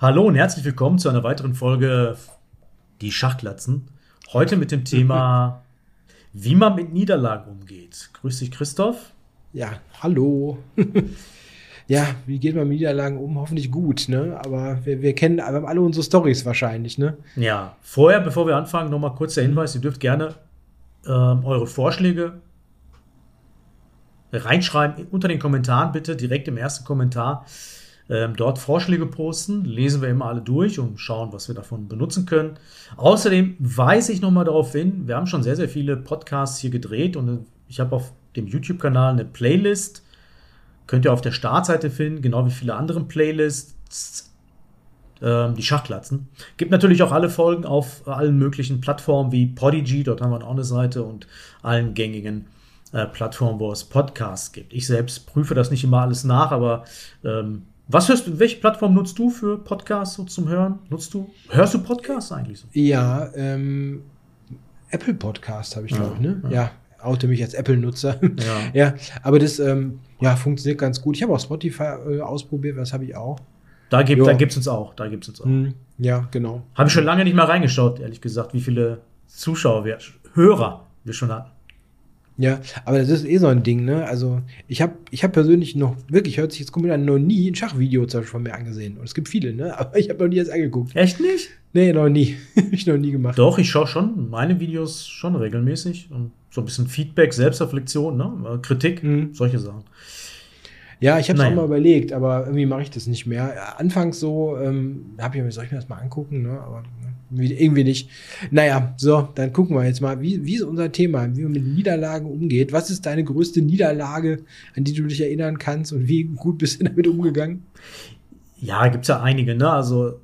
Hallo und herzlich willkommen zu einer weiteren Folge Die Schachglatzen. Heute mit dem Thema, wie man mit Niederlagen umgeht. Grüß dich, Christoph. Ja, hallo. ja, wie geht man mit Niederlagen um? Hoffentlich gut, ne? Aber wir, wir kennen wir haben alle unsere Stories wahrscheinlich, ne? Ja, vorher, bevor wir anfangen, nochmal kurz der Hinweis: Ihr dürft gerne ähm, eure Vorschläge reinschreiben unter den Kommentaren, bitte direkt im ersten Kommentar. Ähm, dort Vorschläge posten, lesen wir immer alle durch und schauen, was wir davon benutzen können. Außerdem weise ich nochmal darauf hin, wir haben schon sehr, sehr viele Podcasts hier gedreht und ich habe auf dem YouTube-Kanal eine Playlist. Könnt ihr auf der Startseite finden, genau wie viele andere Playlists. Ähm, die Schachklatzen. Gibt natürlich auch alle Folgen auf allen möglichen Plattformen wie Podigy, dort haben wir auch eine Seite und allen gängigen äh, Plattformen, wo es Podcasts gibt. Ich selbst prüfe das nicht immer alles nach, aber ähm, was hörst du, welche Plattform nutzt du für Podcasts so zum Hören? Nutzt du, hörst du Podcasts eigentlich so? Ja, ähm, Apple Podcast habe ich, glaube ich, ne? Ja. ja oute mich als Apple-Nutzer. Ja. ja, aber das ähm, ja, funktioniert ganz gut. Ich habe auch Spotify äh, ausprobiert, was habe ich auch. Da gibt es uns auch. Da gibt's uns auch. Mm, ja, genau. Habe ich schon lange nicht mal reingeschaut, ehrlich gesagt, wie viele Zuschauer, wir, Hörer wir schon hatten. Ja, aber das ist eh so ein Ding, ne? Also ich habe ich hab persönlich noch, wirklich, hört sich jetzt komisch an, noch nie ein Schachvideo zum Beispiel von mir angesehen. Und es gibt viele, ne? Aber ich habe noch nie jetzt angeguckt. Echt nicht? Nee, noch nie. ich noch nie gemacht. Doch, ich schaue schon meine Videos schon regelmäßig. Und so ein bisschen Feedback, Selbstreflexion, ne? Kritik, mhm. solche Sachen. Ja, ich habe es auch mal überlegt, aber irgendwie mache ich das nicht mehr. Anfangs so, ähm, habe ich mir, soll ich mir das mal angucken, ne? Aber ne, irgendwie nicht. Naja, so, dann gucken wir jetzt mal, wie, wie ist unser Thema, wie man mit Niederlagen umgeht. Was ist deine größte Niederlage, an die du dich erinnern kannst und wie gut bist du damit umgegangen? Ja, gibt es ja einige, ne? Also,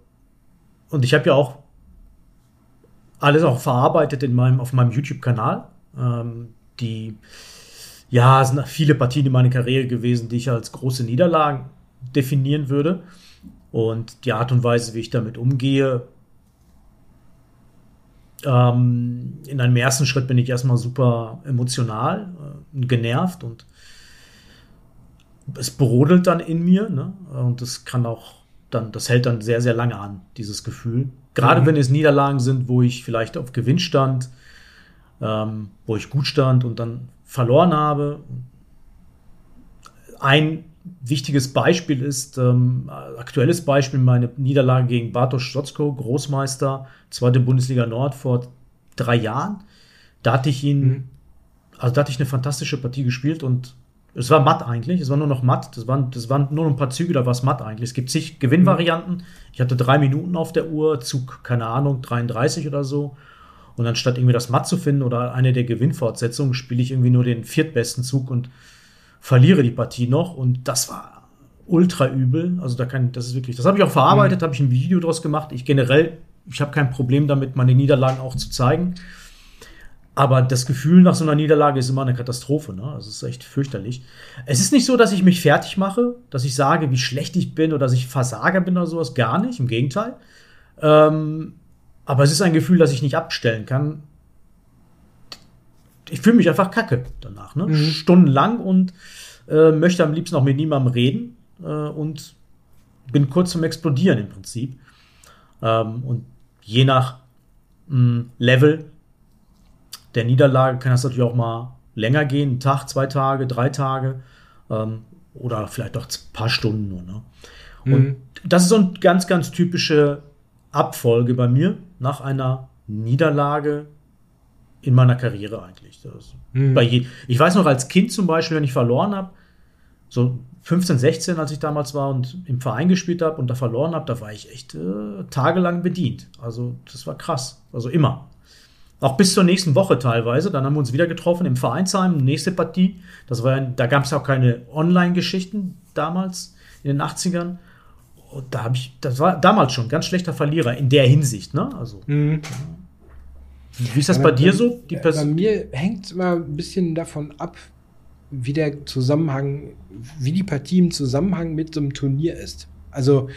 und ich habe ja auch alles auch verarbeitet in meinem, auf meinem YouTube-Kanal. Ähm, die ja, es sind viele Partien in meiner Karriere gewesen, die ich als große Niederlagen definieren würde. Und die Art und Weise, wie ich damit umgehe, ähm, in einem ersten Schritt bin ich erstmal super emotional äh, genervt und es brodelt dann in mir. Ne? Und das kann auch dann, das hält dann sehr, sehr lange an, dieses Gefühl. Gerade mhm. wenn es Niederlagen sind, wo ich vielleicht auf Gewinn stand, ähm, wo ich gut stand und dann verloren habe. Ein wichtiges Beispiel ist, ähm, aktuelles Beispiel, meine Niederlage gegen Bartosz Stotzko, Großmeister, zweite Bundesliga Nord vor drei Jahren. Da hatte ich ihn, mhm. also da hatte ich eine fantastische Partie gespielt und es war matt eigentlich, es war nur noch matt, das waren, das waren nur ein paar Züge, da war es matt eigentlich. Es gibt zig Gewinnvarianten. Ich hatte drei Minuten auf der Uhr, Zug, keine Ahnung, 33 oder so. Und anstatt irgendwie das Matt zu finden oder eine der Gewinnfortsetzungen, spiele ich irgendwie nur den viertbesten Zug und verliere die Partie noch. Und das war ultra übel. Also da kann, das ist wirklich, das habe ich auch verarbeitet, mhm. habe ich ein Video draus gemacht. Ich generell, ich habe kein Problem damit, meine Niederlagen auch zu zeigen. Aber das Gefühl nach so einer Niederlage ist immer eine Katastrophe. Ne? Also es ist echt fürchterlich. Es ist nicht so, dass ich mich fertig mache, dass ich sage, wie schlecht ich bin oder dass ich Versager bin oder sowas. Gar nicht. Im Gegenteil. Ähm, aber es ist ein Gefühl, das ich nicht abstellen kann. Ich fühle mich einfach kacke danach, ne? Mhm. Stundenlang und äh, möchte am liebsten auch mit niemandem reden äh, und bin kurz zum Explodieren im Prinzip. Ähm, und je nach mh, hm, Level der Niederlage kann das natürlich auch mal länger gehen, ein Tag, zwei Tage, drei Tage ähm, oder vielleicht auch ein paar Stunden nur. Ne? Und mhm. das ist so eine ganz, ganz typische Abfolge bei mir nach einer Niederlage in meiner Karriere eigentlich. Mhm. Je, ich weiß noch, als Kind zum Beispiel, wenn ich verloren habe, so 15, 16, als ich damals war und im Verein gespielt habe und da verloren habe, da war ich echt äh, tagelang bedient. Also das war krass. Also immer. Auch bis zur nächsten Woche teilweise. Dann haben wir uns wieder getroffen im Vereinsheim, nächste Partie. Das war, da gab es auch keine Online-Geschichten damals in den 80ern. Und da habe ich, das war damals schon ein ganz schlechter Verlierer in der Hinsicht, ne? Also. Mhm. Wie ist das bei, bei dir so? Die bei mir hängt es immer ein bisschen davon ab, wie der Zusammenhang, wie die Partie im Zusammenhang mit so einem Turnier ist. Also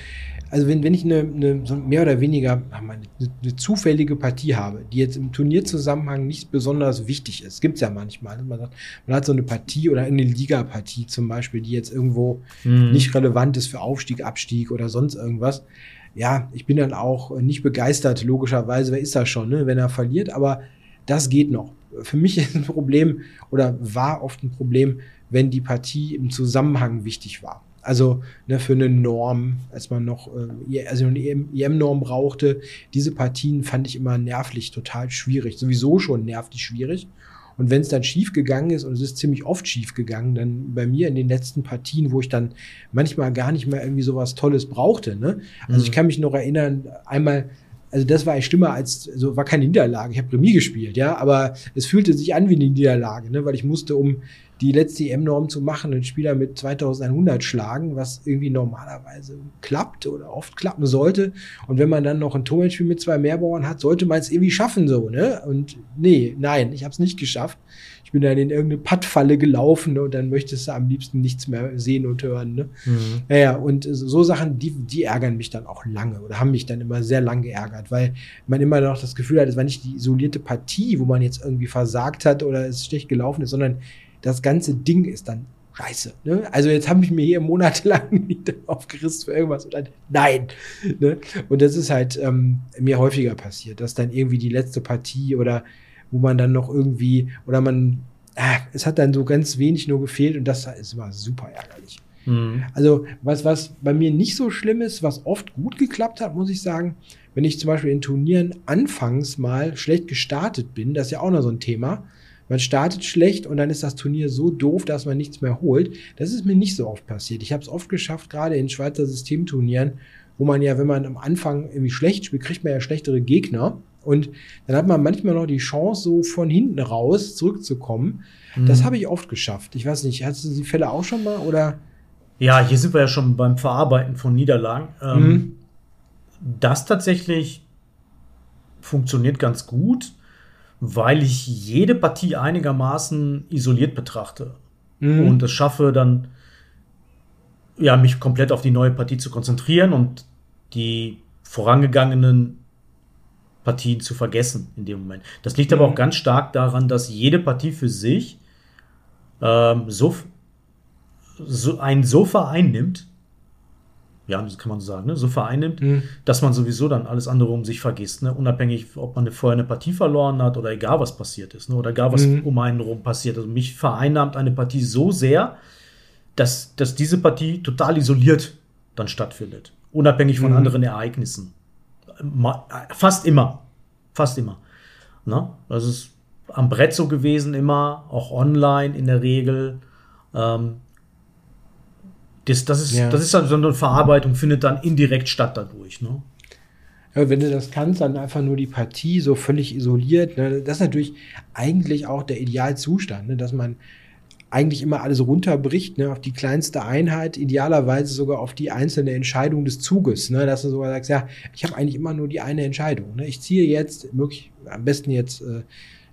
also wenn, wenn ich eine, eine so mehr oder weniger eine, eine, zufällige Partie habe, die jetzt im Turnierzusammenhang nicht besonders wichtig ist, gibt es ja manchmal. Man, sagt, man hat so eine Partie oder eine Ligapartie zum Beispiel, die jetzt irgendwo mhm. nicht relevant ist für Aufstieg, Abstieg oder sonst irgendwas. Ja, ich bin dann auch nicht begeistert, logischerweise, wer ist das schon, ne, wenn er verliert, aber das geht noch. Für mich ist ein Problem oder war oft ein Problem, wenn die Partie im Zusammenhang wichtig war. Also ne, für eine Norm, als man noch äh, also eine EM-Norm brauchte, diese Partien fand ich immer nervlich total schwierig. Sowieso schon nervlich schwierig. Und wenn es dann schief gegangen ist, und es ist ziemlich oft schief gegangen, dann bei mir in den letzten Partien, wo ich dann manchmal gar nicht mehr irgendwie sowas Tolles brauchte. Ne? Also mhm. ich kann mich noch erinnern, einmal also das war schlimmer als, also war keine Niederlage. Ich habe Remis gespielt, ja, aber es fühlte sich an wie eine Niederlage, ne, weil ich musste, um die letzte EM-Norm zu machen, einen Spieler mit 2100 schlagen, was irgendwie normalerweise klappt oder oft klappen sollte. Und wenn man dann noch ein Torwartspiel mit zwei Mehrbauern hat, sollte man es irgendwie schaffen, so, ne? Und nee, nein, ich habe es nicht geschafft ich bin dann in irgendeine Pattfalle gelaufen ne, und dann möchtest du am liebsten nichts mehr sehen und hören. Ne? Mhm. Naja, und so Sachen, die, die ärgern mich dann auch lange oder haben mich dann immer sehr lang geärgert, weil man immer noch das Gefühl hat, es war nicht die isolierte Partie, wo man jetzt irgendwie versagt hat oder es schlecht gelaufen ist, sondern das ganze Ding ist dann scheiße. Ne? Also jetzt habe ich mir hier monatelang nicht aufgerissen für irgendwas und dann nein. Ne? Und das ist halt ähm, mir häufiger passiert, dass dann irgendwie die letzte Partie oder wo man dann noch irgendwie, oder man, äh, es hat dann so ganz wenig nur gefehlt und das ist immer super ärgerlich. Mhm. Also, was, was bei mir nicht so schlimm ist, was oft gut geklappt hat, muss ich sagen, wenn ich zum Beispiel in Turnieren anfangs mal schlecht gestartet bin, das ist ja auch noch so ein Thema. Man startet schlecht und dann ist das Turnier so doof, dass man nichts mehr holt. Das ist mir nicht so oft passiert. Ich habe es oft geschafft, gerade in Schweizer Systemturnieren, wo man ja, wenn man am Anfang irgendwie schlecht spielt, kriegt man ja schlechtere Gegner. Und dann hat man manchmal noch die Chance, so von hinten raus zurückzukommen. Mhm. Das habe ich oft geschafft. Ich weiß nicht, hattest du die Fälle auch schon mal oder? Ja, hier sind wir ja schon beim Verarbeiten von Niederlagen. Ähm, mhm. Das tatsächlich funktioniert ganz gut, weil ich jede Partie einigermaßen isoliert betrachte mhm. und es schaffe dann ja mich komplett auf die neue Partie zu konzentrieren und die vorangegangenen Partien zu vergessen in dem Moment. Das liegt mhm. aber auch ganz stark daran, dass jede Partie für sich ähm, so, so einen so vereinnimmt, ja, kann man so sagen, ne? so vereinnimmt, mhm. dass man sowieso dann alles andere um sich vergisst, ne? unabhängig, ob man vorher eine Partie verloren hat oder egal was passiert ist, ne? oder egal was mhm. um einen rum passiert. Also mich vereinnahmt eine Partie so sehr, dass, dass diese Partie total isoliert dann stattfindet, unabhängig von mhm. anderen Ereignissen fast immer. Fast immer. Ne? Das ist am Brett so gewesen immer, auch online in der Regel. Ähm, das, das, ist, ja. das ist dann so eine Verarbeitung, findet dann indirekt statt dadurch. Ne? Ja, wenn du das kannst, dann einfach nur die Partie so völlig isoliert. Ne? Das ist natürlich eigentlich auch der Idealzustand, ne? dass man eigentlich immer alles runterbricht, ne, auf die kleinste Einheit, idealerweise sogar auf die einzelne Entscheidung des Zuges, ne, dass du sogar sagst, ja, ich habe eigentlich immer nur die eine Entscheidung. Ne, ich ziehe jetzt, möglich, am besten jetzt äh,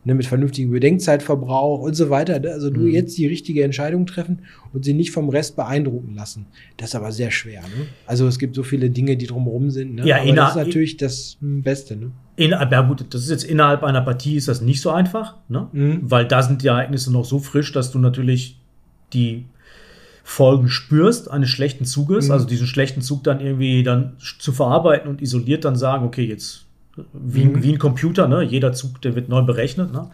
ne, mit vernünftigem Bedenkzeitverbrauch und so weiter. Ne? Also du mhm. jetzt die richtige Entscheidung treffen und sie nicht vom Rest beeindrucken lassen. Das ist aber sehr schwer. Ne? Also es gibt so viele Dinge, die drumherum sind. Ne? Ja, aber das ist natürlich das Beste. Ne? Innerhalb, ja gut, das ist jetzt innerhalb einer Partie ist das nicht so einfach, ne? Mhm. weil da sind die Ereignisse noch so frisch, dass du natürlich die Folgen spürst eines schlechten Zuges, mhm. also diesen schlechten Zug dann irgendwie dann zu verarbeiten und isoliert dann sagen, okay, jetzt wie, mhm. wie ein Computer, ne? Jeder Zug, der wird neu berechnet, ne?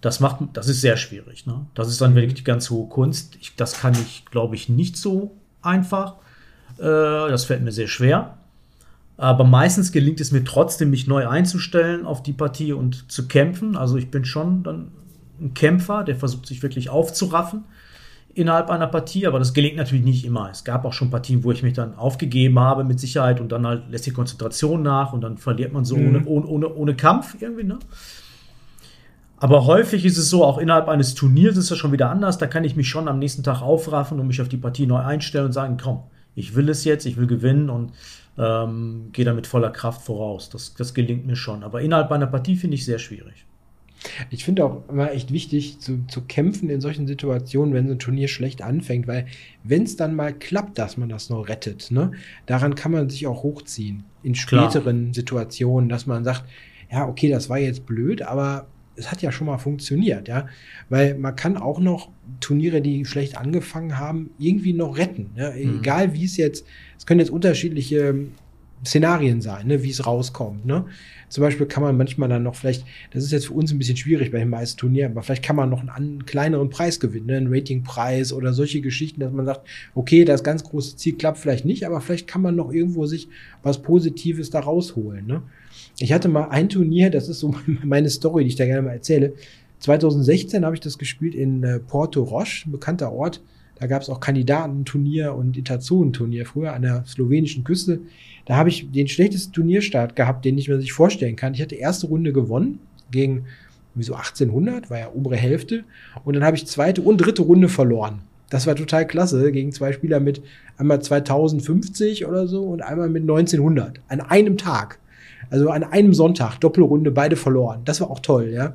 Das macht, das ist sehr schwierig, ne? Das ist dann wirklich die ganz hohe Kunst. Ich, das kann ich, glaube ich, nicht so einfach. Äh, das fällt mir sehr schwer. Aber meistens gelingt es mir trotzdem, mich neu einzustellen auf die Partie und zu kämpfen. Also ich bin schon dann ein Kämpfer, der versucht, sich wirklich aufzuraffen innerhalb einer Partie, aber das gelingt natürlich nicht immer. Es gab auch schon Partien, wo ich mich dann aufgegeben habe mit Sicherheit und dann halt lässt die Konzentration nach und dann verliert man so mhm. ohne, ohne, ohne Kampf irgendwie, ne? Aber häufig ist es so, auch innerhalb eines Turniers ist das schon wieder anders. Da kann ich mich schon am nächsten Tag aufraffen und mich auf die Partie neu einstellen und sagen, komm, ich will es jetzt, ich will gewinnen und ähm, gehe damit voller Kraft voraus. Das, das gelingt mir schon. Aber innerhalb einer Partie finde ich sehr schwierig. Ich finde auch immer echt wichtig zu, zu kämpfen in solchen Situationen, wenn so ein Turnier schlecht anfängt, weil wenn es dann mal klappt, dass man das noch rettet, ne, daran kann man sich auch hochziehen in späteren Klar. Situationen, dass man sagt, ja, okay, das war jetzt blöd, aber es hat ja schon mal funktioniert, ja, weil man kann auch noch Turniere, die schlecht angefangen haben, irgendwie noch retten, ne? mhm. egal wie es jetzt, es können jetzt unterschiedliche Szenarien sein, ne, wie es rauskommt. Ne? Zum Beispiel kann man manchmal dann noch vielleicht, das ist jetzt für uns ein bisschen schwierig bei den meisten Turnieren, aber vielleicht kann man noch einen, einen kleineren Preis gewinnen, ne? einen Ratingpreis oder solche Geschichten, dass man sagt, okay, das ganz große Ziel klappt vielleicht nicht, aber vielleicht kann man noch irgendwo sich was Positives da rausholen. Ne? Ich hatte mal ein Turnier, das ist so meine Story, die ich da gerne mal erzähle. 2016 habe ich das gespielt in äh, Porto Roche, ein bekannter Ort. Da gab es auch Kandidatenturnier und Interzonenturnier früher an der slowenischen Küste. Da habe ich den schlechtesten Turnierstart gehabt, den ich mir sich vorstellen kann. Ich hatte erste Runde gewonnen gegen wieso 1800, war ja obere Hälfte. Und dann habe ich zweite und dritte Runde verloren. Das war total klasse gegen zwei Spieler mit einmal 2050 oder so und einmal mit 1900 an einem Tag. Also an einem Sonntag, Doppelrunde, beide verloren. Das war auch toll, ja.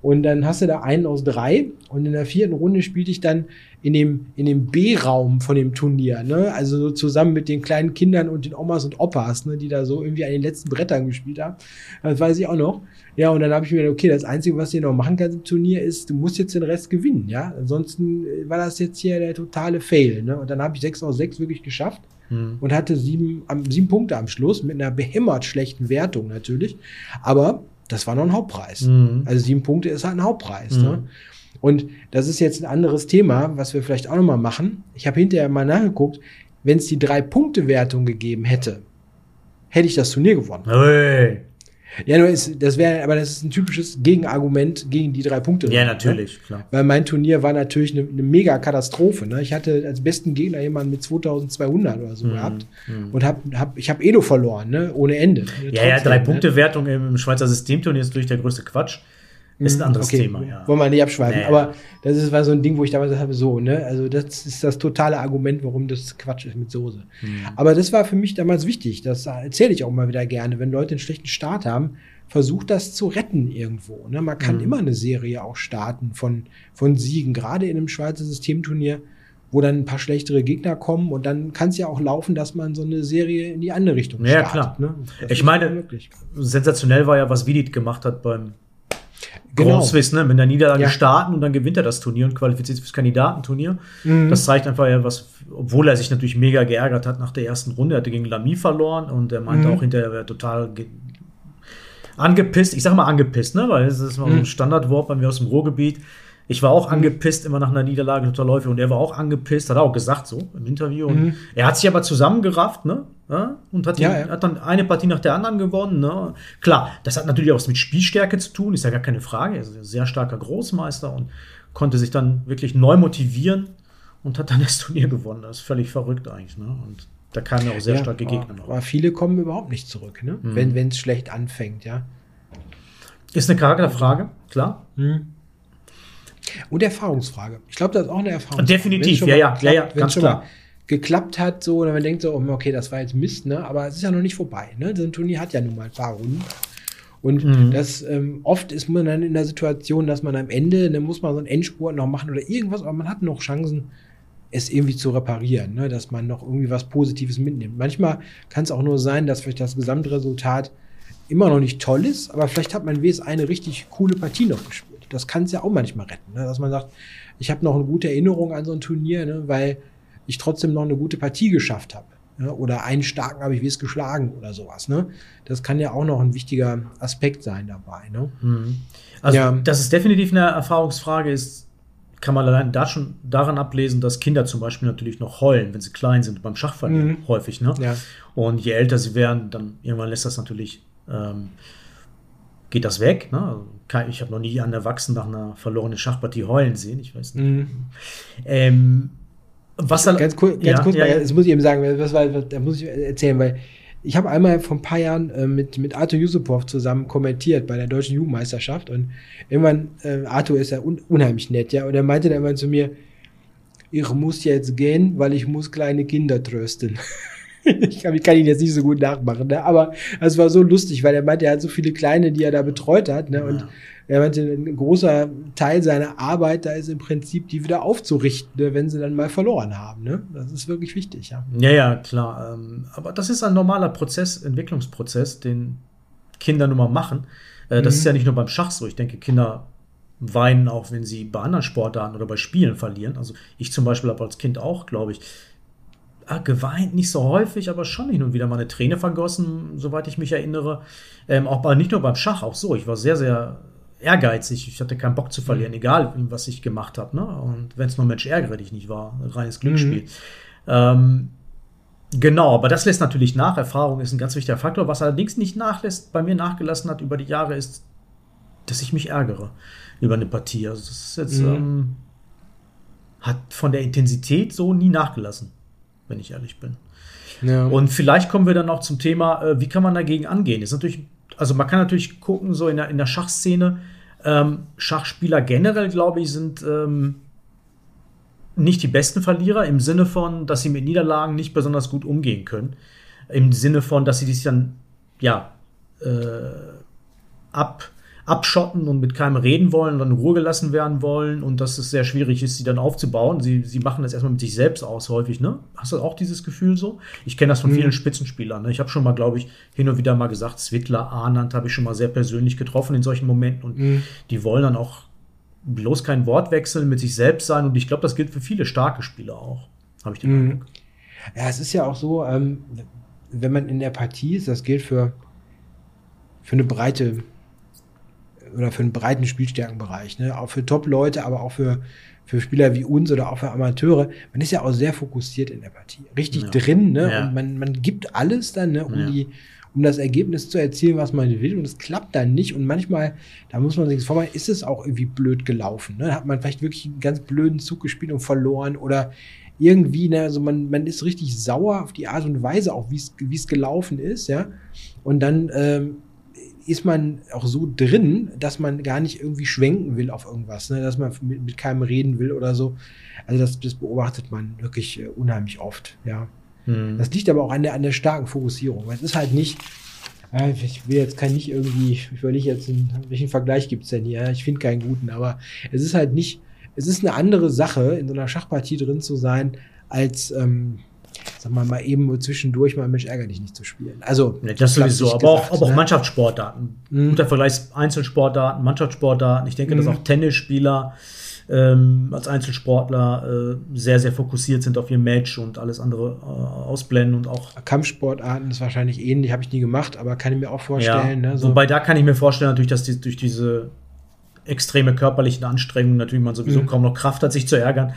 Und dann hast du da einen aus drei und in der vierten Runde spielte ich dann in dem, in dem B-Raum von dem Turnier, ne? Also so zusammen mit den kleinen Kindern und den Omas und Opas, ne? Die da so irgendwie an den letzten Brettern gespielt haben. Das weiß ich auch noch. Ja, und dann habe ich mir gedacht, okay, das Einzige, was du noch machen kannst im Turnier, ist, du musst jetzt den Rest gewinnen, ja. Ansonsten äh, war das jetzt hier der totale Fail, ne? Und dann habe ich sechs aus sechs wirklich geschafft hm. und hatte sieben, sieben Punkte am Schluss mit einer behämmert schlechten Wertung natürlich. Aber das war noch ein Hauptpreis. Mhm. Also sieben Punkte ist halt ein Hauptpreis. Mhm. Ne? Und das ist jetzt ein anderes Thema, was wir vielleicht auch nochmal machen. Ich habe hinterher mal nachgeguckt, wenn es die Drei-Punkte-Wertung gegeben hätte, hätte ich das Turnier gewonnen. Hey. Ja, nur ist, das wäre, aber das ist ein typisches Gegenargument gegen die drei Punkte. Ja, ne? natürlich, ne? klar. Weil mein Turnier war natürlich eine, eine mega Katastrophe. Ne? Ich hatte als besten Gegner jemanden mit 2200 oder so mhm. gehabt mhm. und hab, hab, ich habe Edo verloren, ne? ohne Ende. Ja, ja, drei ne? Punkte Wertung im Schweizer Systemturnier ist natürlich der größte Quatsch. Ist ein anderes okay, Thema, ja. Wollen wir nicht abschweifen. Nee. Aber das ist, war so ein Ding, wo ich damals habe, so, ne? Also, das ist das totale Argument, warum das Quatsch ist mit Soße. Mhm. Aber das war für mich damals wichtig. Das erzähle ich auch mal wieder gerne. Wenn Leute einen schlechten Start haben, versucht das zu retten irgendwo. Ne? Man kann mhm. immer eine Serie auch starten von, von Siegen, gerade in einem Schweizer Systemturnier, wo dann ein paar schlechtere Gegner kommen und dann kann es ja auch laufen, dass man so eine Serie in die andere Richtung ja, startet. Ja, klar. Ne? Ich meine, sensationell war ja, was Vidit gemacht hat beim genau. Swiss, ne? mit der Niederlage ja. starten und dann gewinnt er das Turnier und qualifiziert sich fürs Kandidatenturnier. Mhm. Das zeigt einfach ja was, obwohl er sich natürlich mega geärgert hat nach der ersten Runde. Er hatte gegen Lamy verloren und er meinte mhm. auch hinterher, er wäre total angepisst. Ich sage mal angepisst, ne? weil es ist mal so ein mhm. Standardwort bei mir aus dem Ruhrgebiet. Ich war auch angepisst immer nach einer Niederlage total Läufe und er war auch angepisst, hat er auch gesagt so im Interview. Und mhm. er hat sich aber zusammengerafft, ne? Ja, und hat, ja, ja. hat, dann eine Partie nach der anderen gewonnen. Ne? Klar, das hat natürlich auch was mit Spielstärke zu tun, ist ja gar keine Frage. Er ist ein sehr starker Großmeister und konnte sich dann wirklich neu motivieren und hat dann das Turnier gewonnen. Das ist völlig verrückt eigentlich. Ne? Und da kamen ja auch sehr starke Gegner noch. Aber viele kommen überhaupt nicht zurück, ne? Mhm. wenn es schlecht anfängt, ja. Ist eine Charakterfrage, klar. Mhm. Und Erfahrungsfrage. Ich glaube, das ist auch eine Erfahrungsfrage. Definitiv, ja, ja, ja, ja, ganz klar. geklappt hat, so, und man denkt so, okay, das war jetzt Mist, ne? Aber es ist ja noch nicht vorbei, ne? So ein Turnier hat ja nun mal ein paar Runden. Und mhm. das ähm, oft ist man dann in der Situation, dass man am Ende, dann muss man so einen Endspurt noch machen oder irgendwas, aber man hat noch Chancen, es irgendwie zu reparieren, ne? dass man noch irgendwie was Positives mitnimmt. Manchmal kann es auch nur sein, dass vielleicht das Gesamtresultat immer noch nicht toll ist, aber vielleicht hat man wenigstens eine richtig coole Partie noch gespielt. Das kann es ja auch manchmal retten, ne? dass man sagt, ich habe noch eine gute Erinnerung an so ein Turnier, ne? weil ich trotzdem noch eine gute Partie geschafft habe. Ne? Oder einen starken habe ich wie es geschlagen oder sowas. Ne? Das kann ja auch noch ein wichtiger Aspekt sein dabei. Ne? Mhm. Also, ja. dass es definitiv eine Erfahrungsfrage ist, kann man allein da schon daran ablesen, dass Kinder zum Beispiel natürlich noch heulen, wenn sie klein sind, beim Schachverlieren mhm. häufig. Ne? Ja. Und je älter sie werden, dann irgendwann lässt das natürlich, ähm, geht das weg. Ne? Ich habe noch nie einen Erwachsenen nach einer verlorenen Schachpartie heulen sehen. Ich weiß nicht. Mhm. Ähm, was dann, ganz, cool, ganz ja, kurz, ja, ja. das muss ich eben sagen, das war, da muss ich erzählen, weil ich habe einmal vor ein paar Jahren äh, mit, mit Arthur Yusupov zusammen kommentiert bei der deutschen Jugendmeisterschaft und irgendwann, äh, Arthur ist ja un unheimlich nett, ja, und er meinte dann irgendwann zu mir, ich muss jetzt gehen, weil ich muss kleine Kinder trösten. ich, kann, ich kann ihn jetzt nicht so gut nachmachen, ne? aber es war so lustig, weil er meinte, er hat so viele Kleine, die er da betreut hat, ne? und er meinte, ein großer Teil seiner Arbeit, da ist im Prinzip, die wieder aufzurichten, ne, wenn sie dann mal verloren haben. Ne? Das ist wirklich wichtig, ja. Ja, ja, klar. Ähm, aber das ist ein normaler Prozess, Entwicklungsprozess, den Kinder nun mal machen. Äh, das mhm. ist ja nicht nur beim Schach so. Ich denke, Kinder weinen auch, wenn sie bei anderen Sportarten oder bei Spielen verlieren. Also ich zum Beispiel habe als Kind auch, glaube ich, äh, geweint, nicht so häufig, aber schon hin und wieder mal eine Träne vergossen, soweit ich mich erinnere. Ähm, auch bei, nicht nur beim Schach, auch so. Ich war sehr, sehr ehrgeizig. Ich hatte keinen Bock zu verlieren, mhm. egal was ich gemacht habe. Ne? Und wenn es nur Mensch ärgere dich nicht war, ein reines Glücksspiel. Mhm. Ähm, genau, aber das lässt natürlich nach. Erfahrung ist ein ganz wichtiger Faktor. Was allerdings nicht nachlässt, bei mir nachgelassen hat über die Jahre, ist, dass ich mich ärgere über eine Partie. Also das ist jetzt, mhm. ähm, hat von der Intensität so nie nachgelassen, wenn ich ehrlich bin. Ja. Und vielleicht kommen wir dann auch zum Thema, äh, wie kann man dagegen angehen? Ist natürlich, also man kann natürlich gucken, so in der, in der Schachszene, ähm, Schachspieler generell, glaube ich, sind ähm, nicht die besten Verlierer im Sinne von, dass sie mit Niederlagen nicht besonders gut umgehen können. Im Sinne von, dass sie sich dann, ja, äh, ab abschotten und mit keinem reden wollen und dann in Ruhe gelassen werden wollen und dass es sehr schwierig ist, sie dann aufzubauen. Sie, sie machen das erstmal mit sich selbst aus, häufig, ne? Hast du auch dieses Gefühl so? Ich kenne das von mhm. vielen Spitzenspielern. Ne? Ich habe schon mal, glaube ich, hin und wieder mal gesagt, Zwickler, Arnand habe ich schon mal sehr persönlich getroffen in solchen Momenten und mhm. die wollen dann auch bloß kein Wort wechseln, mit sich selbst sein und ich glaube, das gilt für viele starke Spieler auch. Habe ich den mhm. Eindruck. Ja, es ist ja auch so, ähm, wenn man in der Partie ist, das gilt für, für eine breite oder für einen breiten Spielstärkenbereich, ne? auch für Top-Leute, aber auch für, für Spieler wie uns oder auch für Amateure. Man ist ja auch sehr fokussiert in der Partie, richtig ja. drin, ne? Ja. und man, man gibt alles dann, ne? um ja. die um das Ergebnis zu erzielen, was man will. Und es klappt dann nicht. Und manchmal, da muss man sich vorstellen, ist es auch irgendwie blöd gelaufen. Ne? Hat man vielleicht wirklich einen ganz blöden Zug gespielt und verloren oder irgendwie, ne, also man, man ist richtig sauer auf die Art und Weise, auch wie es gelaufen ist, ja. Und dann ähm, ist man auch so drin, dass man gar nicht irgendwie schwenken will auf irgendwas, ne? dass man mit, mit keinem reden will oder so. Also das, das beobachtet man wirklich äh, unheimlich oft, ja. Hm. Das liegt aber auch an der, an der starken Fokussierung. Weil es ist halt nicht, äh, ich will jetzt kein nicht irgendwie, ich überlege jetzt, einen, welchen Vergleich gibt es denn hier? Ich finde keinen guten, aber es ist halt nicht, es ist eine andere Sache, in so einer Schachpartie drin zu sein, als ähm, sag mal, mal eben zwischendurch mal Mensch ärger dich nicht zu spielen. Also, ja, das sowieso, aber, gesagt, auch, aber ne? auch Mannschaftssportdaten. Mhm. Guter Vergleich Einzelsportdaten, Mannschaftssportdaten. Ich denke, mhm. dass auch Tennisspieler ähm, als Einzelsportler äh, sehr, sehr fokussiert sind auf ihr Match und alles andere äh, ausblenden und auch. Kampfsportarten ist wahrscheinlich ähnlich, habe ich nie gemacht, aber kann ich mir auch vorstellen. Ja, ne, so. Wobei da kann ich mir vorstellen, natürlich, dass die, durch diese extreme körperlichen Anstrengungen natürlich man sowieso mhm. kaum noch Kraft hat, sich zu ärgern.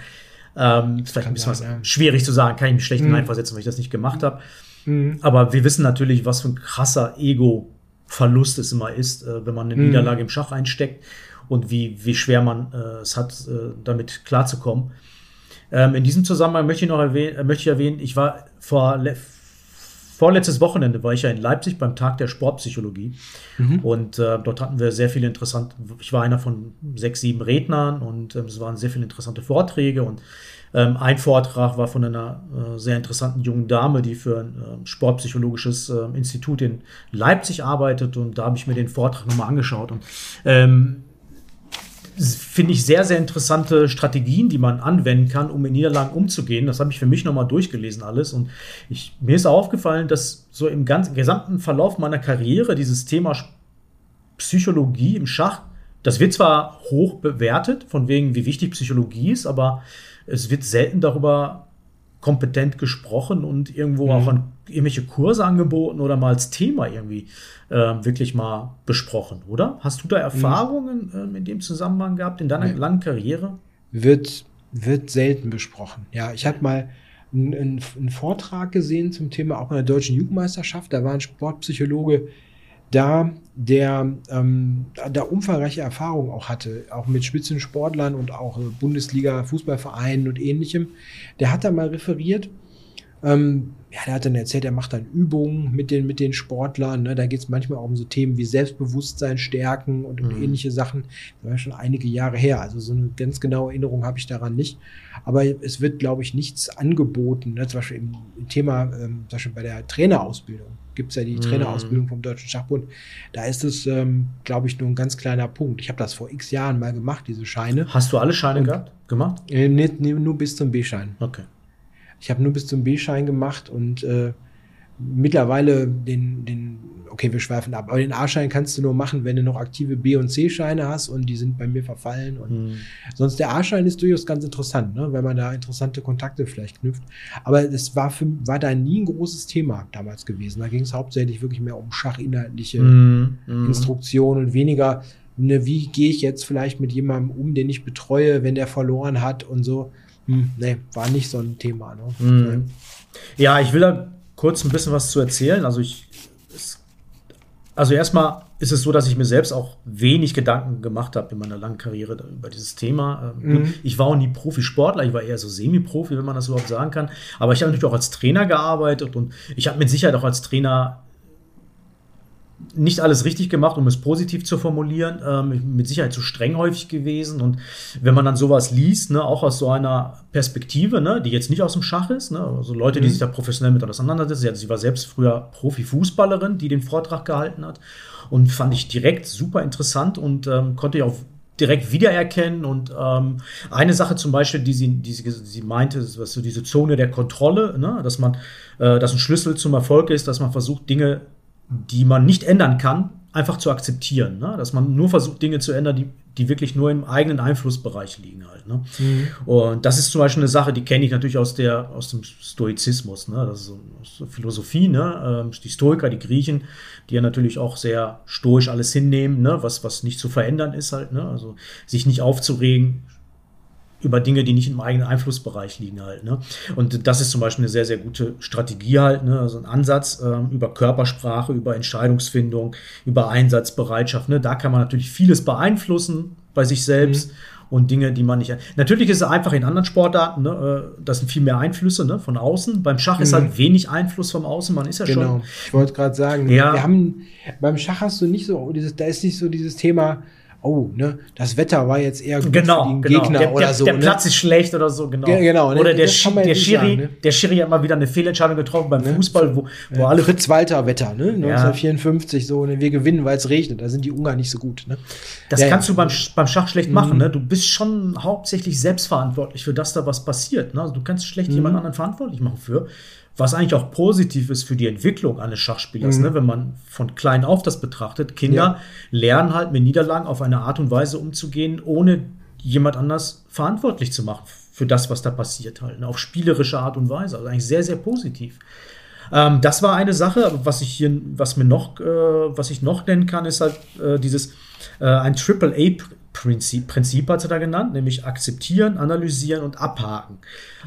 Ähm, ist vielleicht ein bisschen sein, was ja. schwierig zu sagen, kann ich mich schlecht mhm. hineinversetzen, weil ich das nicht gemacht habe. Mhm. Aber wir wissen natürlich, was für ein krasser Ego-Verlust es immer ist, äh, wenn man eine mhm. Niederlage im Schach einsteckt und wie, wie schwer man äh, es hat, äh, damit klarzukommen. Ähm, in diesem Zusammenhang möchte ich noch erwähnen, äh, möchte ich erwähnen, ich war vor vorletztes Wochenende war ich ja in Leipzig beim Tag der Sportpsychologie. Mhm. und äh, dort hatten wir sehr viele interessante, ich war einer von sechs, sieben Rednern und ähm, es waren sehr viele interessante Vorträge. Und ähm, ein Vortrag war von einer äh, sehr interessanten jungen Dame, die für ein äh, sportpsychologisches äh, Institut in Leipzig arbeitet. Und da habe ich mir den Vortrag nochmal angeschaut. Und ähm, finde ich, sehr, sehr interessante Strategien, die man anwenden kann, um mit Niederlagen umzugehen. Das habe ich für mich nochmal durchgelesen alles. Und ich, mir ist aufgefallen, dass so im ganzen gesamten Verlauf meiner Karriere dieses Thema Psychologie im Schach, das wird zwar hoch bewertet, von wegen, wie wichtig Psychologie ist, aber es wird selten darüber kompetent gesprochen und irgendwo mhm. auch an irgendwelche Kurse angeboten oder mal als Thema irgendwie äh, wirklich mal besprochen, oder? Hast du da mhm. Erfahrungen mhm. äh, in dem Zusammenhang gehabt in deiner ja. langen Karriere? Wird, wird selten besprochen. Ja, ich habe mal einen, einen, Vortrag gesehen zum Thema auch in der deutschen Jugendmeisterschaft. Da war ein Sportpsychologe, da der ähm, da umfangreiche Erfahrung auch hatte, auch mit Spitzensportlern und auch Bundesliga, Fußballvereinen und ähnlichem. Der hat da mal referiert. Ähm, ja, der hat dann erzählt, er macht dann Übungen mit den, mit den Sportlern. Ne? Da geht es manchmal auch um so Themen wie Selbstbewusstsein stärken und um mhm. ähnliche Sachen. Das war schon einige Jahre her. Also so eine ganz genaue Erinnerung habe ich daran nicht. Aber es wird, glaube ich, nichts angeboten. Ne? Zum Beispiel im Thema, ähm, zum Beispiel bei der Trainerausbildung gibt es ja die mhm. Trainerausbildung vom Deutschen Schachbund. Da ist es, ähm, glaube ich, nur ein ganz kleiner Punkt. Ich habe das vor x Jahren mal gemacht, diese Scheine. Hast du alle Scheine Und, gehabt, gemacht? Äh, nee, nee, nur bis zum B-Schein. Okay. Ich habe nur bis zum B-Schein gemacht und äh, mittlerweile den, den okay, wir schweifen ab. Aber den A-Schein kannst du nur machen, wenn du noch aktive B- und C-Scheine hast und die sind bei mir verfallen. Und mhm. sonst der A-Schein ist durchaus ganz interessant, ne? wenn man da interessante Kontakte vielleicht knüpft. Aber es war, für, war da nie ein großes Thema damals gewesen. Da ging es hauptsächlich wirklich mehr um schachinhaltliche mhm. Instruktionen und weniger, ne, wie gehe ich jetzt vielleicht mit jemandem um, den ich betreue, wenn der verloren hat und so. Hm, nee, war nicht so ein Thema. Ne? Mhm. Ja, ich will da kurz ein bisschen was zu erzählen. Also ich, es, also erstmal ist es so, dass ich mir selbst auch wenig Gedanken gemacht habe in meiner langen Karriere über dieses Thema. Ähm, mhm. Ich war auch nie Profisportler, ich war eher so Semi-Profi, wenn man das überhaupt sagen kann. Aber ich habe natürlich auch als Trainer gearbeitet und ich habe mit Sicherheit auch als Trainer nicht alles richtig gemacht, um es positiv zu formulieren. Ähm, mit Sicherheit zu streng häufig gewesen. Und wenn man dann sowas liest, ne, auch aus so einer Perspektive, ne, die jetzt nicht aus dem Schach ist, ne, also Leute, die mhm. sich da professionell mit auseinandersetzen. Sie war selbst früher Profifußballerin, die den Vortrag gehalten hat. Und fand ich direkt super interessant und ähm, konnte ich auch direkt wiedererkennen. Und ähm, eine Sache zum Beispiel, die sie, die sie, sie meinte, was so diese Zone der Kontrolle, ne? dass man, äh, dass ein Schlüssel zum Erfolg ist, dass man versucht, Dinge die man nicht ändern kann, einfach zu akzeptieren. Ne? Dass man nur versucht, Dinge zu ändern, die, die wirklich nur im eigenen Einflussbereich liegen halt. Ne? Mhm. Und das ist zum Beispiel eine Sache, die kenne ich natürlich aus, der, aus dem Stoizismus. Ne? Das ist so, so Philosophie. Ne? Ähm, die Stoiker, die Griechen, die ja natürlich auch sehr stoisch alles hinnehmen, ne? was, was nicht zu verändern ist halt. Ne? Also sich nicht aufzuregen, über Dinge, die nicht im eigenen Einflussbereich liegen halt. Ne? Und das ist zum Beispiel eine sehr, sehr gute Strategie halt, ne? also ein Ansatz ähm, über Körpersprache, über Entscheidungsfindung, über Einsatzbereitschaft. Ne? Da kann man natürlich vieles beeinflussen bei sich selbst. Mhm. Und Dinge, die man nicht. Natürlich ist es einfach in anderen Sportarten, ne, äh, das sind viel mehr Einflüsse ne, von außen. Beim Schach mhm. ist halt wenig Einfluss vom Außen, man ist ja genau. schon. Genau, ich wollte gerade sagen, ja. wir haben beim Schach hast du nicht so, dieses, da ist nicht so dieses Thema, oh, ne, das Wetter war jetzt eher gut genau, für den genau. Gegner der, oder der, so. Der ne? Platz ist schlecht oder so, genau. Ge genau ne? Oder der, Sch der, Schiri, sagen, ne? der Schiri hat mal wieder eine Fehlentscheidung getroffen beim ne? Fußball, wo, wo ja, alle. Fritz Walter Wetter, ne? 1954 ja. so, ne? wir gewinnen, weil es regnet. Da sind die Ungarn nicht so gut. Ne? Das ja, kannst du beim, beim Schach schlecht mhm. machen, ne? Du bist schon hauptsächlich selbstverantwortlich für das da, was passiert. Ne? Also du kannst schlecht mhm. jemand anderen verantwortlich machen für was eigentlich auch positiv ist für die Entwicklung eines Schachspielers, mhm. ne? wenn man von klein auf das betrachtet. Kinder ja. lernen halt mit Niederlagen auf eine Art und Weise umzugehen, ohne jemand anders verantwortlich zu machen für das, was da passiert halt, ne? auf spielerische Art und Weise. Also eigentlich sehr, sehr positiv. Ähm, das war eine Sache, was ich hier, was mir noch, äh, was ich noch nennen kann, ist halt äh, dieses äh, ein Triple A Prinzip, Prinzip hat er da genannt, nämlich akzeptieren, analysieren und abhaken.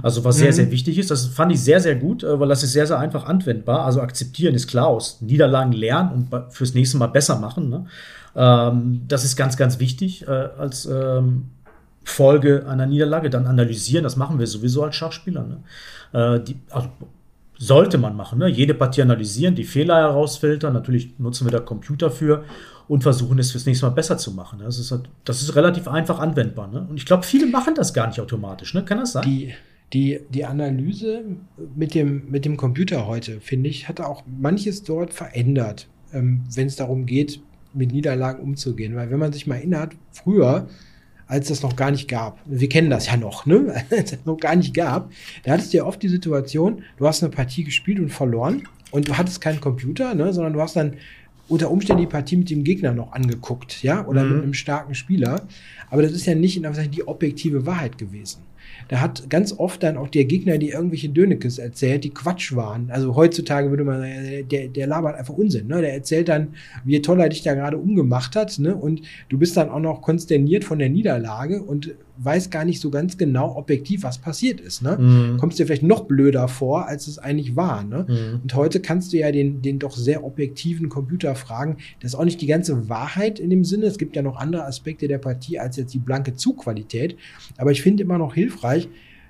Also was mhm. sehr, sehr wichtig ist, das fand ich sehr, sehr gut, äh, weil das ist sehr, sehr einfach anwendbar. Also akzeptieren ist klar aus Niederlagen lernen und fürs nächste Mal besser machen. Ne? Ähm, das ist ganz, ganz wichtig äh, als ähm, Folge einer Niederlage. Dann analysieren, das machen wir sowieso als Schachspieler. Ne? Äh, die, also sollte man machen. Ne? Jede Partie analysieren, die Fehler herausfiltern. Natürlich nutzen wir da Computer für und versuchen es fürs nächste Mal besser zu machen. Das ist, halt, das ist relativ einfach anwendbar. Ne? Und ich glaube, viele machen das gar nicht automatisch. Ne? Kann das sein? Die, die, die Analyse mit dem, mit dem Computer heute, finde ich, hat auch manches dort verändert, ähm, wenn es darum geht, mit Niederlagen umzugehen. Weil wenn man sich mal erinnert, früher, als das noch gar nicht gab, wir kennen das ja noch, ne? als es noch gar nicht gab, da hattest du ja oft die Situation, du hast eine Partie gespielt und verloren und du hattest keinen Computer, ne? sondern du hast dann unter Umständen die Partie mit dem Gegner noch angeguckt, ja, oder mhm. mit einem starken Spieler. Aber das ist ja nicht in Anführungszeichen die objektive Wahrheit gewesen. Da hat ganz oft dann auch der Gegner, die irgendwelche Dönekes erzählt, die Quatsch waren. Also heutzutage würde man sagen, der, der labert einfach Unsinn. Ne? Der erzählt dann, wie toll er dich da gerade umgemacht hat. Ne? Und du bist dann auch noch konsterniert von der Niederlage und weiß gar nicht so ganz genau objektiv, was passiert ist. Ne? Mhm. Kommst dir vielleicht noch blöder vor, als es eigentlich war. Ne? Mhm. Und heute kannst du ja den, den doch sehr objektiven Computer fragen. Das ist auch nicht die ganze Wahrheit in dem Sinne. Es gibt ja noch andere Aspekte der Partie als jetzt die blanke Zugqualität. Aber ich finde immer noch hilfreich,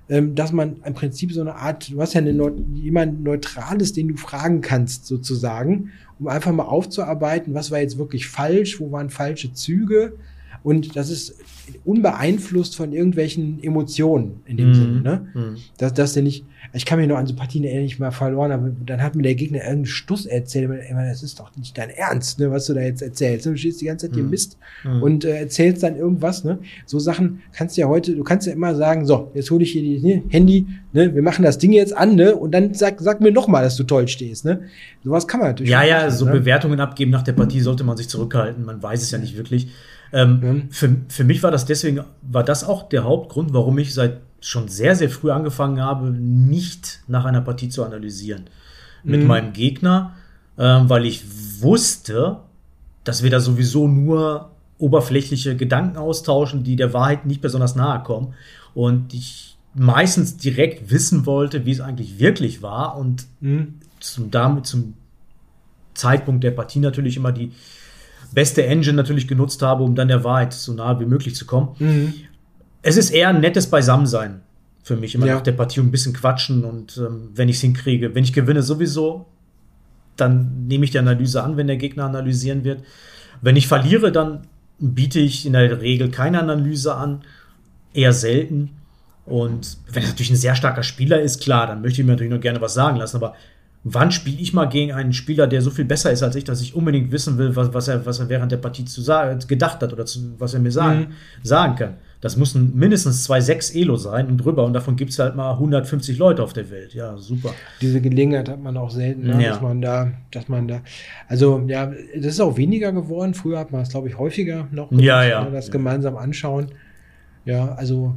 ähm, dass man im Prinzip so eine Art, du hast ja eine, jemand Neutrales, den du fragen kannst, sozusagen, um einfach mal aufzuarbeiten, was war jetzt wirklich falsch, wo waren falsche Züge und das ist unbeeinflusst von irgendwelchen Emotionen in dem mm. Sinne. Ne? Mm. Dass, dass der nicht, Ich kann mich noch an so Partien erinnern, ich mal verloren habe. Dann hat mir der Gegner irgendeinen Stuss erzählt. Ich meine, das ist doch nicht dein Ernst, ne, was du da jetzt erzählst. Du stehst die ganze Zeit hier Mhm. Mist Mhm. und äh, erzählst dann irgendwas. Ne? So Sachen kannst du ja heute, du kannst ja immer sagen, so, jetzt hole ich hier die ne, Handy, ne, wir machen das Ding jetzt an, ne, und dann sag, sag mir noch mal, dass du toll stehst. Ne? Sowas kann man natürlich Ja, auch ja, machen, so ne? Bewertungen abgeben nach der Partie sollte man sich zurückhalten. Man weiß es ja nicht wirklich. Ähm, Mhm. für, für mich war das deswegen, war das auch der Hauptgrund, warum ich seit schon sehr, sehr früh angefangen habe, nicht nach einer Partie zu analysieren mit Mhm. meinem Gegner, ähm, weil ich wusste, dass wir da sowieso nur oberflächliche Gedanken austauschen, die der Wahrheit nicht besonders nahe kommen. Und ich meistens direkt wissen wollte, wie es eigentlich wirklich war und Mhm. zum, damit, zum Zeitpunkt der Partie natürlich immer die beste Engine natürlich genutzt habe, um dann der Wahrheit so nahe wie möglich zu kommen. Mhm. Es ist eher ein nettes Beisammensein für mich, immer Ja. nach der Partie ein bisschen quatschen und ähm, wenn ich es hinkriege. Wenn ich gewinne sowieso, dann nehme ich die Analyse an, wenn der Gegner analysieren wird. Wenn ich verliere, dann biete ich in der Regel keine Analyse an, eher selten. Und wenn er natürlich ein sehr starker Spieler ist, klar, dann möchte ich mir natürlich noch gerne was sagen lassen. Aber wann spiele ich mal gegen einen Spieler, der so viel besser ist als ich, dass ich unbedingt wissen will, was, was, er, was er während der Partie zu sagen, gedacht hat oder zu, was er mir sagen, Mhm. sagen kann? Das müssen mindestens zwei sechs Elo sein und drüber. Und davon gibt es halt mal 150 Leute auf der Welt. Ja, super. Diese Gelegenheit hat man auch selten, ne? Ja. dass man da, dass man da, also ja, das ist auch weniger geworden. Früher hat man es, glaube ich, häufiger noch Ja, ja. ne, das gemeinsam anschauen. Ja, also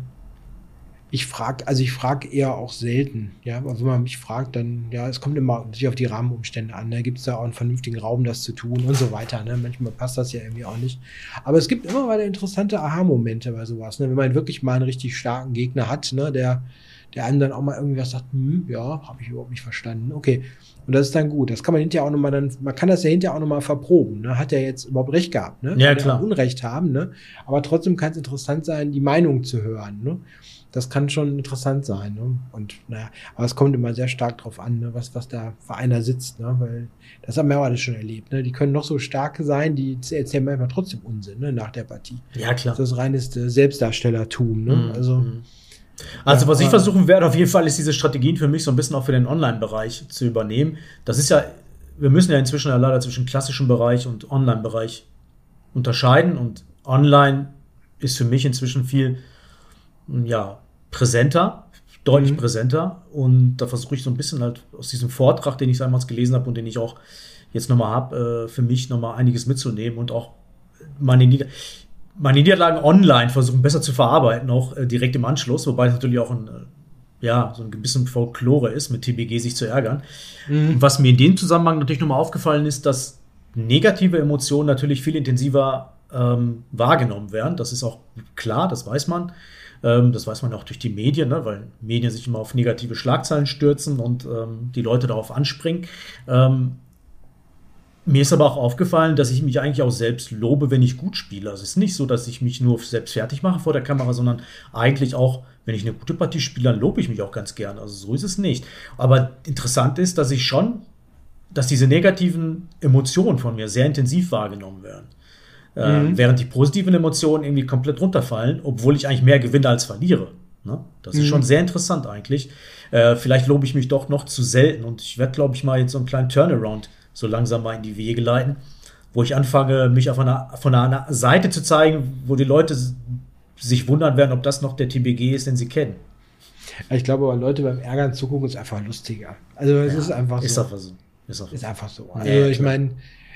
ich frage, also ich frage eher auch selten. Ja, aber wenn man mich fragt, dann, ja, es kommt immer natürlich auf die Rahmenumstände an. Da gibt es da auch einen vernünftigen Raum, das zu tun und so weiter. Ne? Manchmal passt das ja irgendwie auch nicht. Aber es gibt immer mal interessante Aha-Momente bei sowas. Ne? Wenn man wirklich mal einen richtig starken Gegner hat, ne? der, der einem dann auch mal irgendwas sagt, hm, ja, habe ich überhaupt nicht verstanden. Okay. Und das ist dann gut. Das kann man hinterher auch nochmal dann, man kann das ja hinterher auch nochmal verproben. Ne? Hat er jetzt überhaupt recht gehabt? Ne? Ja, Kann klar. Unrecht haben, ne? Aber trotzdem kann es interessant sein, die Meinung zu hören. Ne? Das kann schon interessant sein. Ne? Und naja, aber es kommt immer sehr stark drauf an, ne? was, was da für einer sitzt, ne? Weil das haben wir auch alles schon erlebt. Ne? Die können noch so stark sein, die erzählen manchmal trotzdem Unsinn, ne? Nach der Partie. Ja, klar. Das ist reines äh, Selbstdarstellertum, ne? Mhm. Also. Also, Ja, was ich versuchen werde, auf jeden Fall, ist diese Strategien für mich so ein bisschen auch für den Online-Bereich zu übernehmen. Das ist ja, wir müssen ja inzwischen ja leider zwischen klassischem Bereich und Online-Bereich unterscheiden. Und Online ist für mich inzwischen viel, ja, präsenter, deutlich Mhm. präsenter. Und da versuche ich so ein bisschen halt aus diesem Vortrag, den ich damals gelesen habe und den ich auch jetzt nochmal habe, äh, für mich nochmal einiges mitzunehmen und auch meine Nieder meine Niederlagen online versuchen besser zu verarbeiten, auch äh, direkt im Anschluss, wobei es natürlich auch ein, äh, ja, so ein bisschen Folklore ist, mit TBG sich zu ärgern. Mhm. Was mir in dem Zusammenhang natürlich nochmal aufgefallen ist, dass negative Emotionen natürlich viel intensiver ähm, wahrgenommen werden. Das ist auch klar, das weiß man. Ähm, das weiß man auch durch die Medien, ne? weil Medien sich immer auf negative Schlagzeilen stürzen und ähm, die Leute darauf anspringen. Ähm, mir ist aber auch aufgefallen, dass ich mich eigentlich auch selbst lobe, wenn ich gut spiele. Also es ist nicht so, dass ich mich nur selbst fertig mache vor der Kamera, sondern eigentlich auch, wenn ich eine gute Partie spiele, dann lobe ich mich auch ganz gern. Also so ist es nicht. Aber interessant ist, dass ich schon, dass diese negativen Emotionen von mir sehr intensiv wahrgenommen werden. Äh, Mhm. während die positiven Emotionen irgendwie komplett runterfallen, obwohl ich eigentlich mehr gewinne als verliere. Ne? Das ist Mhm. schon sehr interessant eigentlich. Äh, vielleicht lobe ich mich doch noch zu selten und ich werde, glaube ich, mal jetzt so einen kleinen Turnaround so langsam mal in die Wege leiten, wo ich anfange, mich auf einer, von einer Seite zu zeigen, wo die Leute sich wundern werden, ob das noch der TBG ist, den sie kennen. Ich glaube, aber Leute beim Ärgern zugucken ist einfach lustiger. Also es ist einfach Ist so. einfach so. Ist einfach Ist so. einfach so. Ja, Also ja, ich meine,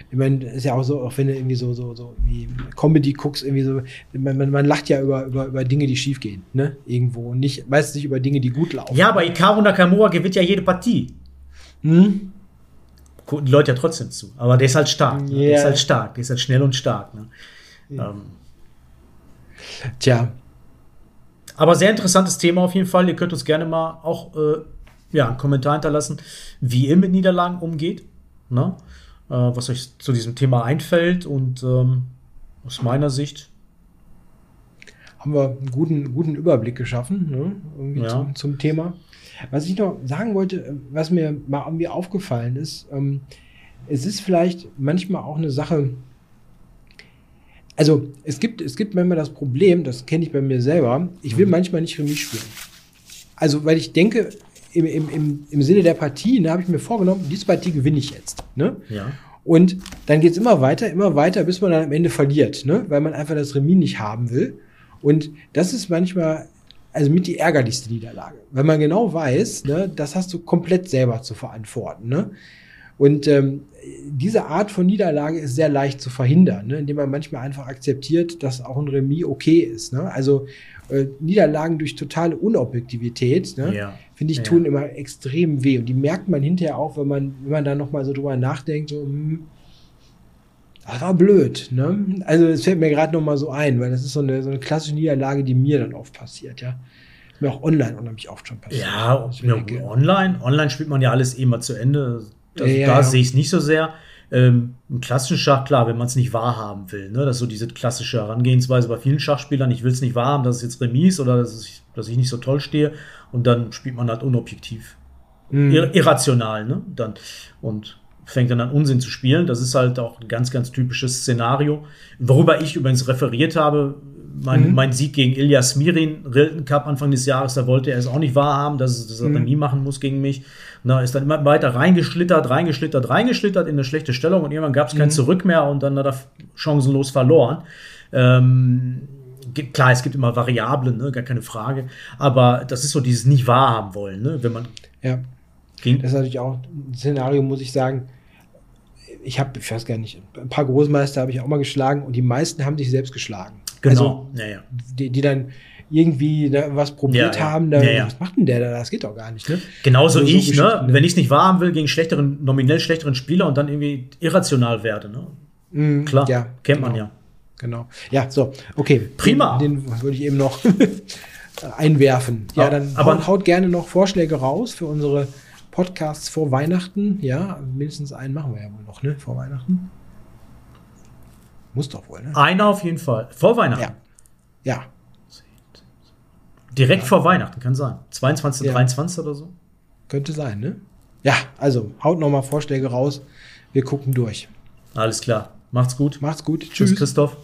ich meine, ist ja auch so, auch wenn du irgendwie so, so, so wie Comedy guckst, irgendwie so, man, man, man lacht ja über, über, über Dinge, die schief gehen, ne? Irgendwo. Und nicht, meistens nicht über Dinge, die gut laufen. Ja, aber Ikaru Nakamura gewinnt ja jede Partie. Hm? Gucken die Leute ja trotzdem zu. Aber der ist halt stark. Ne? Der Ja. ist halt stark. Der ist halt schnell und stark. Ne? Ähm, Tja. Aber sehr interessantes Thema auf jeden Fall. Ihr könnt uns gerne mal auch äh, ja, einen Kommentar hinterlassen, wie ihr mit Niederlagen umgeht. Ne? Äh, was euch zu diesem Thema einfällt. Und ähm, aus meiner Sicht, haben wir einen guten, guten Überblick geschaffen, ne? irgendwie Ja. zum, zum Thema. Was ich noch sagen wollte, was mir mal irgendwie aufgefallen ist, ähm, es ist vielleicht manchmal auch eine Sache, also es gibt, es gibt manchmal das Problem, das kenne ich bei mir selber, ich will manchmal nicht für mich spielen. Also, weil ich denke, im, im, im, im Sinne der Partie, ne, habe ich mir vorgenommen, diese Partie gewinne ich jetzt. Ne? Ja. Und dann geht's immer weiter, immer weiter, bis man dann am Ende verliert, ne? weil man einfach das Remis nicht haben will. Und das ist manchmal, also mit die ärgerlichste Niederlage. Weil man genau weiß, ne, das hast du komplett selber zu verantworten. Ne? Und ähm, diese Art von Niederlage ist sehr leicht zu verhindern, ne? indem man manchmal einfach akzeptiert, dass auch ein Remis okay ist. Ne? Also äh, Niederlagen durch totale Unobjektivität, ne? Ja. Finde ich, Ja. tun immer extrem weh. Und die merkt man hinterher auch, wenn man, wenn man da nochmal so drüber nachdenkt, so, hm, das war blöd. Ne? Also es fällt mir gerade nochmal so ein, weil das ist so eine, so eine klassische Niederlage, die mir dann oft passiert, ja. Mir auch online unheimlich oft schon passiert. Ja, ja, denke, online. Online spielt man ja alles eh mal zu Ende. Also Ja, da sehe ich es nicht so sehr. Ähm, Im klassischen Schach, klar, wenn man es nicht wahrhaben will. Ne? Das ist so diese klassische Herangehensweise bei vielen Schachspielern. Ich will es nicht wahrhaben, dass es jetzt Remis oder dass ich, dass ich nicht so toll stehe. Und dann spielt man halt unobjektiv. Mhm. Ir irrational, ne? Dann, und fängt dann an Unsinn zu spielen. Das ist halt auch ein ganz, ganz typisches Szenario. Worüber ich übrigens referiert habe, mein, Mhm. mein Sieg gegen Ilya Smirin, Rilton Cup Anfang des Jahres, da wollte er es auch nicht wahrhaben, dass, es- dass er Mhm. Remis machen muss gegen mich. Na, ist dann immer weiter reingeschlittert, reingeschlittert, reingeschlittert in eine schlechte Stellung und irgendwann gab es kein Mhm. Zurück mehr und dann hat er chancenlos verloren. Ähm, klar, es gibt immer Variablen, ne, gar keine Frage. Aber das ist so dieses nicht wahrhaben wollen, ne, wenn man Ja. gegen, Das ist natürlich auch ein Szenario, muss ich sagen. Ich habe, ich weiß gar nicht, ein paar Großmeister habe ich auch mal geschlagen und die meisten haben sich selbst geschlagen. Genau, Also, ja, ja. die, die dann irgendwie was probiert Ja, ja. haben, da, Ja, was macht denn der da? Das geht doch gar nicht, ne? Genauso Also so ich, ne? Ne? Wenn ich es nicht wahrhaben will gegen schlechteren, nominell schlechteren Spieler und dann irgendwie irrational werde, ne? Mhm, Klar, ja, kennt man genau. ja. Genau. Ja, so, okay. Prima. Den, den würde ich eben noch einwerfen. Ja, Ja, dann aber- haut, haut gerne noch Vorschläge raus für unsere Podcasts vor Weihnachten. Ja, mindestens einen machen wir ja wohl noch, ne? Vor Weihnachten. Muss doch wohl, ne? Einer auf jeden Fall. Vor Weihnachten. Ja. Ja, Direkt vor Weihnachten, kann sein. 22, Ja. 23 oder so. könnte sein, ne? Ja, also haut noch mal Vorschläge raus. Wir gucken durch. Alles klar. Macht's gut. Macht's gut. Tschüss, Tschüss. Christoph.